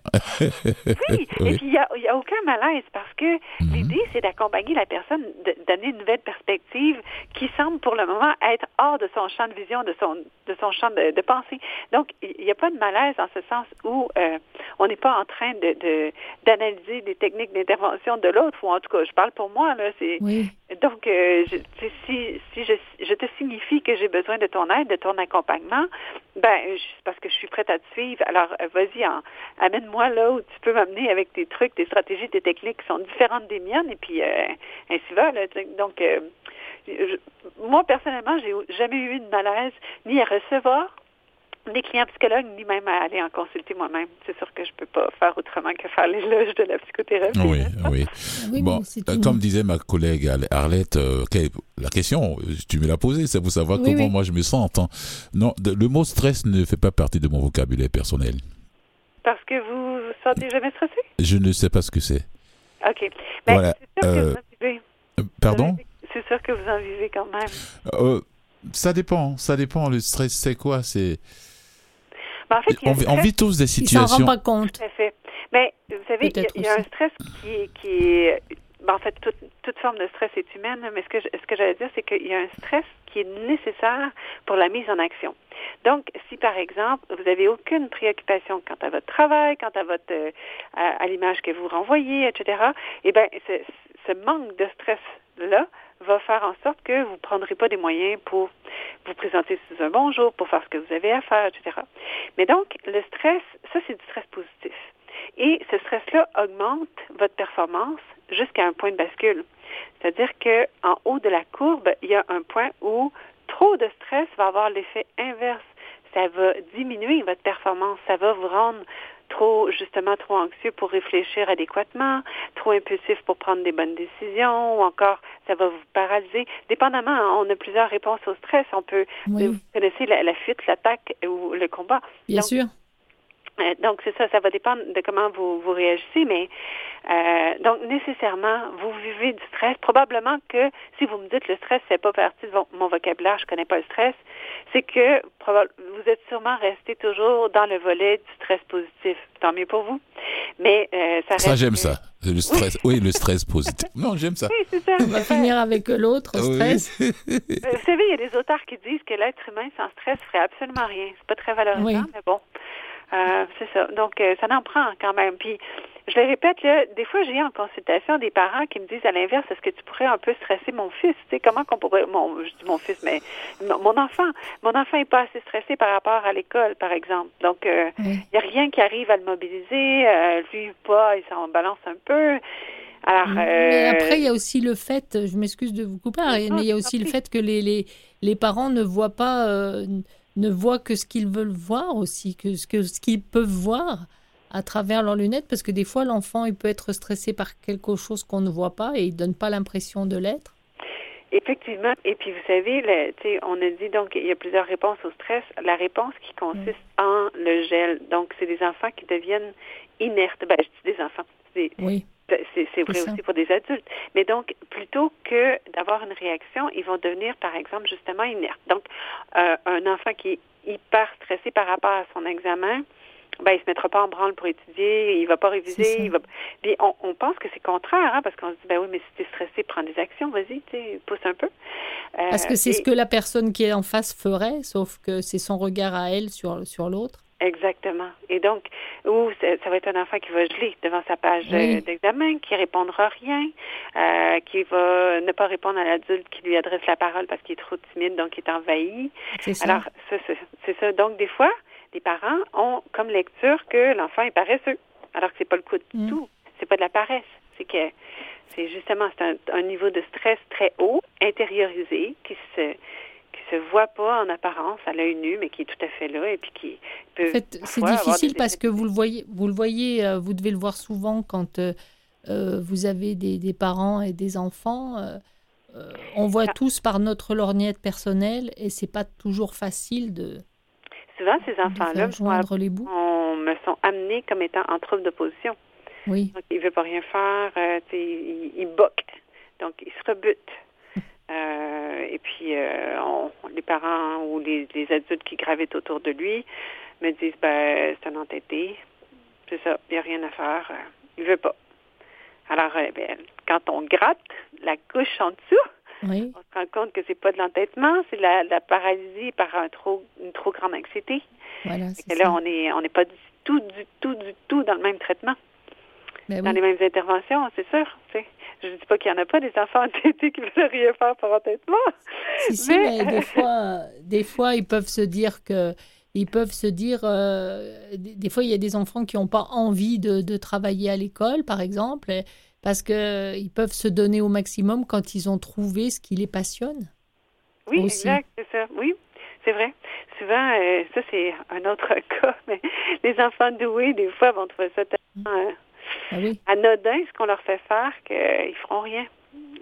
oui, et puis il n'y a, y a aucun malaise parce que l'idée, c'est d'accompagner la personne, de donner une nouvelle perspective qui semble pour le moment être hors de son champ de vision, de son, de son champ de, de pensée. Donc, il n'y a pas de malaise en ce sens où euh, on n'est pas en train de, de- d'analyser des techniques d'intervention de l'autre, ou en tout cas, je parle pour moi, là, c'est... Oui. Donc, euh, je, si, si je, je te signifie que j'ai besoin de ton aide, de ton accompagnement, ben, je- parce que je suis prête à te suivre. Alors, euh, vas-y, amène-moi là où tu peux m'amener avec tes trucs, tes stratégies, tes techniques qui sont différentes des miennes, et puis euh, ainsi va. Là, donc, euh, je- moi, personnellement, j'ai jamais eu de malaise ni à recevoir des clients psychologues, ni même à aller en consulter moi-même. C'est sûr que je peux pas faire autrement que faire l'éloge de la psychothérapie. Oui, oui. Oui, Bon, comme disait ma collègue Arle- Arlette, euh, la question, euh, tu me l'as posée, c'est pour savoir Oui, comment oui. moi je me sens. en tant- Non, le mot stress ne fait pas partie de mon vocabulaire personnel. Parce que vous vous sentez jamais stressé? Je ne sais pas ce que c'est. OK. Ben, Voilà, c'est sûr que euh, vous en vivez. Euh, Pardon? C'est sûr que vous en vivez quand même. Euh, Ça dépend, ça dépend. Le stress, c'est quoi? C'est Ben, en fait, il y a on, un vit- on stress- vit tous des Il s'en rend situations. pas compte. Tout à fait. Mais vous savez, il y a, y un stress qui est, qui est ben, en fait, toute, toute forme de stress est humaine, mais ce que je- ce que j'allais dire, c'est qu'il y a un stress qui est nécessaire pour la mise en action. Donc, si par exemple, vous n'avez aucune préoccupation quant à votre travail, quant à votre euh, à, à l'image que vous renvoyez, etc., eh bien, ce, ce manque de stress-là va faire en sorte que vous ne prendrez pas des moyens pour vous présenter sous un bon jour, pour faire ce que vous avez à faire, etc. Mais donc, le stress, ça, c'est du stress positif. Et ce stress-là augmente votre performance jusqu'à un point de bascule. C'est-à-dire que en haut de la courbe, il y a un point où trop de stress va avoir l'effet inverse. Ça va diminuer votre performance, ça va vous rendre trop, justement, trop anxieux pour réfléchir adéquatement, trop impulsif pour prendre des bonnes décisions, ou encore, ça va vous paralyser. Dépendamment, on a plusieurs réponses au stress. On peut, Oui. vous connaissez la, la fuite, l'attaque ou le combat. Bien Donc, sûr. Euh, donc, c'est ça, ça va dépendre de comment vous, vous réagissez, mais euh, donc nécessairement, vous vivez du stress. Probablement que si vous me dites le stress, c'est pas partie de mon, mon vocabulaire, je connais pas le stress, c'est que vous êtes sûrement resté toujours dans le volet du stress positif. Tant mieux pour vous. Mais euh, ça Ça, reste j'aime que- ça. Le stress. Oui, le stress positif. Non, j'aime ça. Oui, c'est ça. On va finir avec l'autre stress. Euh, Vous savez, il y a des auteurs qui disent que l'être humain sans stress ferait absolument rien. C'est pas très valorisant, Oui. mais bon. Euh, c'est ça. Donc, euh, ça en prend quand même. Puis, je le répète, là, des fois, j'ai en consultation des parents qui me disent à l'inverse, est-ce que tu pourrais un peu stresser mon fils? Tu sais, comment qu'on pourrait, mon, je dis mon fils, mais mon enfant. Mon enfant est pas assez stressé par rapport à l'école, par exemple. Donc, euh, il Oui. n'y a rien qui arrive à le mobiliser. Euh, lui, pas, il s'en balance un peu. Alors, Mais euh, après, il y a aussi le fait, je m'excuse de vous couper, Ariane, mais il y a aussi le fait que les, les, les parents ne voient pas, euh, ne voient que ce qu'ils veulent voir aussi, que ce que ce qu'ils peuvent voir à travers leurs lunettes, parce que des fois, l'enfant, il peut être stressé par quelque chose qu'on ne voit pas et il donne pas l'impression de l'être. Effectivement. Et puis, vous savez, on a dit donc il y a plusieurs réponses au stress. La réponse qui consiste en le gel. Donc, c'est des enfants qui deviennent inertes. Ben, je dis des enfants. C'est Oui, c'est- vrai aussi pour des adultes. Mais donc, plutôt que d'avoir une réaction, ils vont devenir, par exemple, justement inertes. Donc, euh, un enfant qui est hyper stressé par rapport à son examen, ben, il se mettra pas en branle pour étudier, il va pas réviser, il va. Puis on, on pense que c'est contraire, hein, parce qu'on se dit, ben oui, mais si tu es stressé, prends des actions, vas-y, tu sais, pousse un peu. Euh, parce que c'est ce que la personne qui est en face ferait, sauf que c'est son regard à elle sur, sur l'autre. Exactement. Et donc, ou ça, va être un enfant qui va geler devant sa page Oui. euh, d'examen, qui répondra rien, euh, qui va ne pas répondre à l'adulte qui lui adresse la parole parce qu'il est trop timide, donc il est envahi. C'est ça. Alors, ça, c'est ça. Donc, des fois, les parents ont comme lecture que l'enfant est paresseux, alors que c'est pas le cas du Mm. tout. C'est pas de la paresse. C'est que c'est justement c'est un, un niveau de stress très haut, intériorisé, qui se qui se voit pas en apparence à l'œil nu, mais qui est tout à fait là et puis qui peut En fait, c'est difficile des parce que vous le voyez, vous le voyez, euh, vous devez le voir souvent quand euh, euh, vous avez des, des parents et des enfants. euh, on voit Ah. tous par notre lorgnette personnelle et c'est pas toujours facile de, Souvent, ces enfants-là faire moi, joindre les bouts. on me sont amenés comme étant en trouble d'opposition. Oui, Donc, il veut pas rien faire, euh, il, il boque. Donc, il se rebute. Euh, et puis, euh, on- les parents ou les, les adultes qui gravitent autour de lui me disent, ben, c'est un entêté. C'est ça, il n'y a rien à faire. il veut pas. Alors, euh, ben, quand on gratte la couche en dessous, oui, on se rend compte que c'est pas de l'entêtement, c'est de la, la paralysie par un trop, une trop grande anxiété. voilà, Et là, ça. on est on n'est pas du tout, du tout, du tout dans le même traitement, Ben dans oui. les mêmes interventions, c'est sûr. tu sais. Je dis pas qu'il n'y en a pas des enfants entêtés qui veulent rien faire par entêtement. Si, si, Mais- mais des fois, des fois, ils peuvent se dire que, ils peuvent se dire, euh, des, fois, il y a des enfants qui n'ont pas envie de, de travailler à l'école, par exemple, parce que ils peuvent se donner au maximum quand ils ont trouvé ce qui les passionne. Oui, Aussi. exact, c'est ça. Oui, c'est vrai. Souvent, euh, ça c'est un autre cas, mais les enfants doués, des fois, vont trouver ça tellement euh, Ah oui, anodin ce qu'on leur fait faire qu'ils feront rien.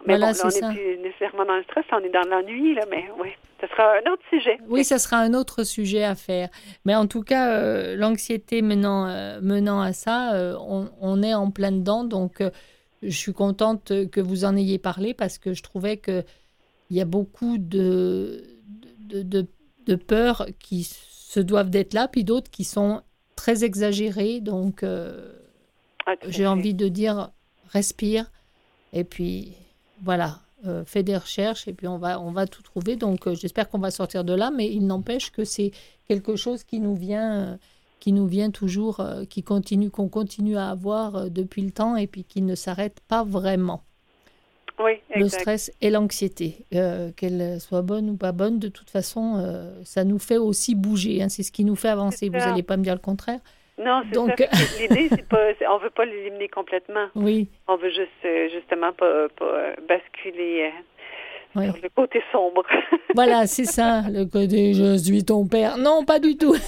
Mais Voilà, bon, là, on n'est plus nécessairement dans le stress, on est dans l'ennui, là, mais oui, ce sera un autre sujet. oui, ça sera un autre sujet à faire. Mais en tout cas, euh, l'anxiété menant, euh, menant à ça, euh, on, on est en plein dedans. Donc, euh, je suis contente que vous en ayez parlé parce que je trouvais que il y a beaucoup de, de, de, de peurs qui se doivent d'être là, puis d'autres qui sont très exagérées. Donc, euh, Ah, j'ai envie de dire, respire. Et puis, voilà, euh, fais des recherches et puis on va, on va tout trouver. Donc, euh, j'espère qu'on va sortir de là, mais il n'empêche que c'est quelque chose qui nous vient, euh, qui nous vient toujours, qui continue, qu'on continue à avoir depuis le temps et puis qui ne s'arrête pas vraiment. Oui, Le stress et l'anxiété, qu'elle soit bonne ou pas bonne, de toute façon, ça nous fait aussi bouger. hein. c'est ce qui nous fait avancer. Vous n'allez pas me dire le contraire. Non, c'est Donc- ça. L'idée, c'est pas, c'est- on veut pas l'éliminer complètement. Oui, On veut juste, euh, justement, pas, pas euh, basculer euh, oui. sur le côté sombre. Voilà, c'est ça, le côté je suis ton père. Non, pas du tout.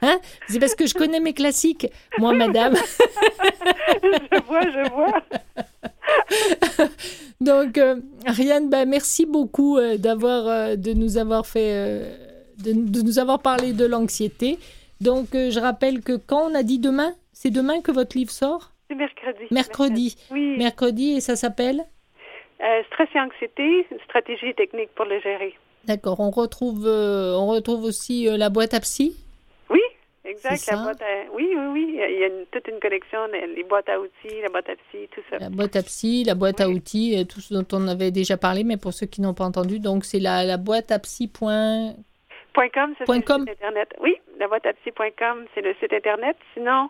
Hein? C'est parce que je connais mes classiques, moi, madame. je vois, je vois. Donc, euh, Ariane, bah, merci beaucoup euh, d'avoir, euh, de nous avoir fait, euh, de, de nous avoir parlé de l'anxiété. Donc, euh, je rappelle que quand on a dit demain, c'est demain que votre livre sort C'est mercredi. Mercredi. Oui. Mercredi, et ça s'appelle Euh, stress et anxiété, stratégie technique pour le gérer. D'accord. On retrouve, euh, on retrouve aussi euh, la boîte à psy. Oui, exact. La boîte à... Oui, oui, oui. Il y a une- toute une collection, les boîtes à outils, la boîte à psy, tout ça. La boîte à psy, la boîte à outils, tout ce dont on avait déjà parlé, mais pour ceux qui n'ont pas entendu, donc c'est la, la boîte à psy. Point .com, c'est com. le site Internet. Oui, la boîte à psy.com, c'est le site Internet. Sinon,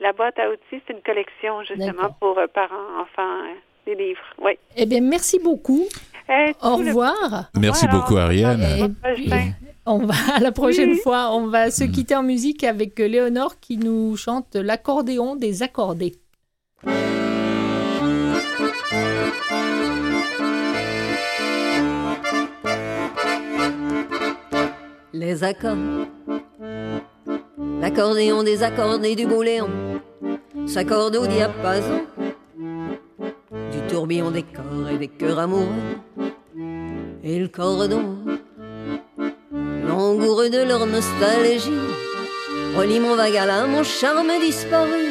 la boîte à outils, c'est une collection, justement, pour euh, parents, enfants, euh, des livres. Oui. Eh bien, merci beaucoup. Eh, Au le- revoir. Merci Voilà. beaucoup, Ariane. Et on va à la prochaine Oui. fois, on va se quitter en musique avec euh, Léonore qui nous chante l'accordéon des accordés. Les accords. L'accordéon des accordés du beau Léon. S'accorde au diapason. Du tourbillon des corps et des cœurs amoureux. Et le cordon, langoureux de leur nostalgie, relie mon l'âme, mon charme disparu,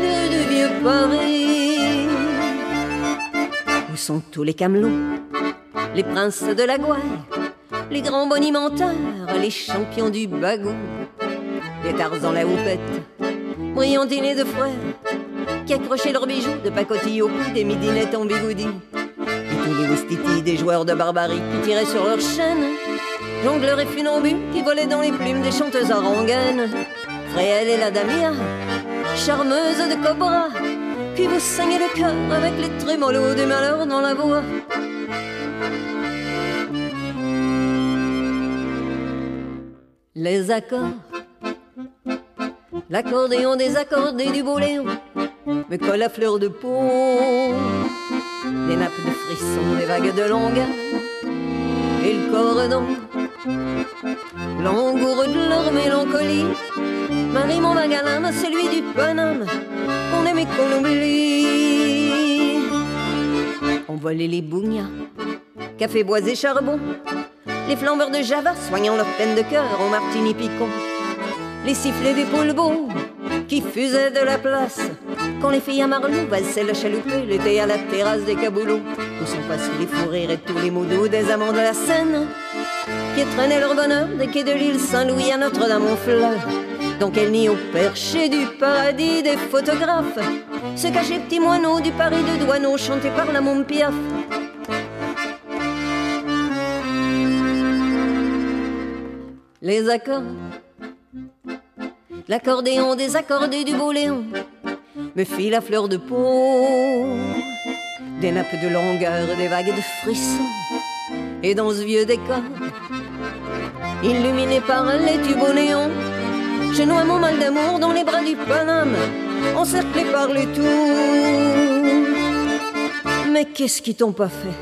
rues du vieux Paris. Où sont tous les camelots, les princes de la gouaille, les grands bonimenteurs, les champions du bagou, les tarzans la houppette, brillantines de frères, qui accrochaient leurs bijoux de pacotille au cou, des midinettes en bigoudi, et tous les oustitis des joueurs de barbarie qui tiraient sur leurs chaînes, jongleurs et funambules qui volaient dans les plumes des chanteuses rengaines, Fréhel et la Damia, charmeuse de cobra, qui vous saignait le cœur avec les trémolos du malheur dans la voix. Les accords, l'accordéon des accordés du Léon me colle à fleur de peau, des nappes de frissons, des vagues de longueur, et le cordon, langoureux de leur mélancolie, marie mon à celui du Paname, qu'on aimait qu'on oublie. On volait les bougnats, café boisé charbon, les flambeurs de Java soignant leur peine de cœur au martini picon, les sifflets des poulbeaux qui fusaient de la place, quand les filles à Marlou valsaient la chaloupée l'été à la terrasse des caboulots, où sont passés les fous rires et tous les mots doux des amants de la Seine, qui traînaient leur bonheur des quais de l'île Saint-Louis à Notre-Dame-aux-Fleurs. Dans quel nid au perché du paradis des photographes se cachaient petits moineaux du Paris de Douaneau chanté par la môme Les accords, l'accordéon des accordés du beau Léon me fit la fleur de peau, des nappes de longueur, des vagues de frissons, et dans ce vieux décor, illuminé par les tubes au je noie mon mal d'amour dans les bras du Paname, encerclé par les tours. Mais qu'est-ce qu'ils t'ont pas fait,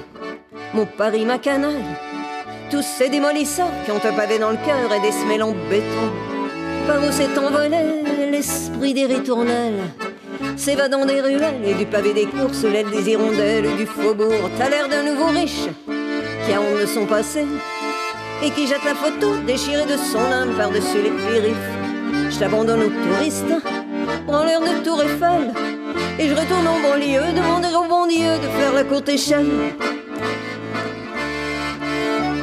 mon Paris, ma canaille tous ces démolisseurs qui ont un pavé dans le cœur et des semelles en béton. Par où s'est envolé l'esprit des ritournelles S'évadant des ruelles et du pavé des cours sous l'aile des hirondelles du faubourg. T'as l'air d'un nouveau riche qui a honte de son passé et qui jette la photo déchirée de son âme par-dessus les périphes. Je t'abandonne aux touristes, prends l'air de Tour Eiffel et je retourne en banlieue demander au bon Dieu de faire la courte échelle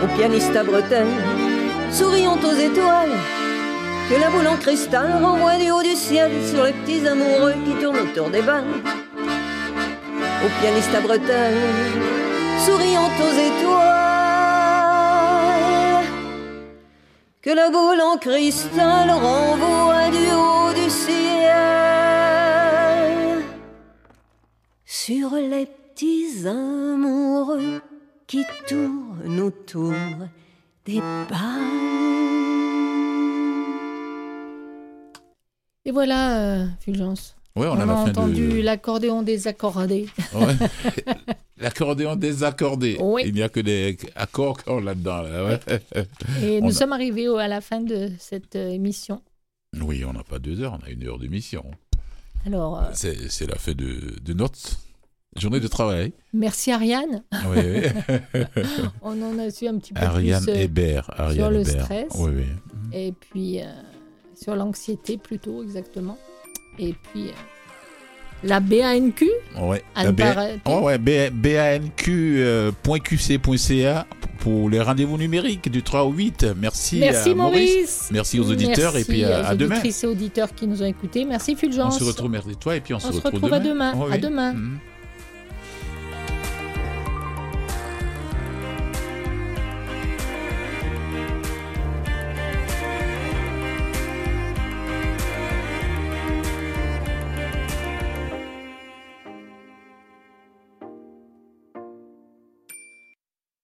au pianiste à bretelles, souriant aux étoiles, que la boule en cristal renvoie du haut du ciel sur les petits amoureux qui tournent autour des balles. Au pianiste à bretelles, souriant aux étoiles, que la boule en cristal renvoie du haut du ciel sur les petits amoureux qui tourne autour des balles. Et voilà, euh, Fulgence. Ouais, on a la fin de- entendu l'accordéon. Ouais. L'accordéon désaccordé. Oui. Il n'y a que des accords qu'on là-dedans. là, ouais. Et On nous a- sommes arrivés à la fin de cette euh, émission. Oui, on n'a pas deux heures, on a une heure d'émission. Alors, euh, C'est c'est la fin de, de notre journée de travail. merci Ariane. Oui, oui. On en a su un petit peu Ariane plus euh, Hébert. Ariane sur le Hébert. stress. Oui, oui. et puis euh, sur l'anxiété plutôt exactement. Et puis euh, la BANQ. Ouais. Euh, B- oh, ouais, banq.qc.ca pour les rendez-vous numériques du 3 au 8. Merci, Merci à Maurice. Merci aux auditeurs et Merci puis à, aux à demain. et auditeurs qui nous ont écoutés. Merci On Fulgence. se retrouve, merci toi, et puis on, On se retrouve à demain. À Oui. demain. Mhm.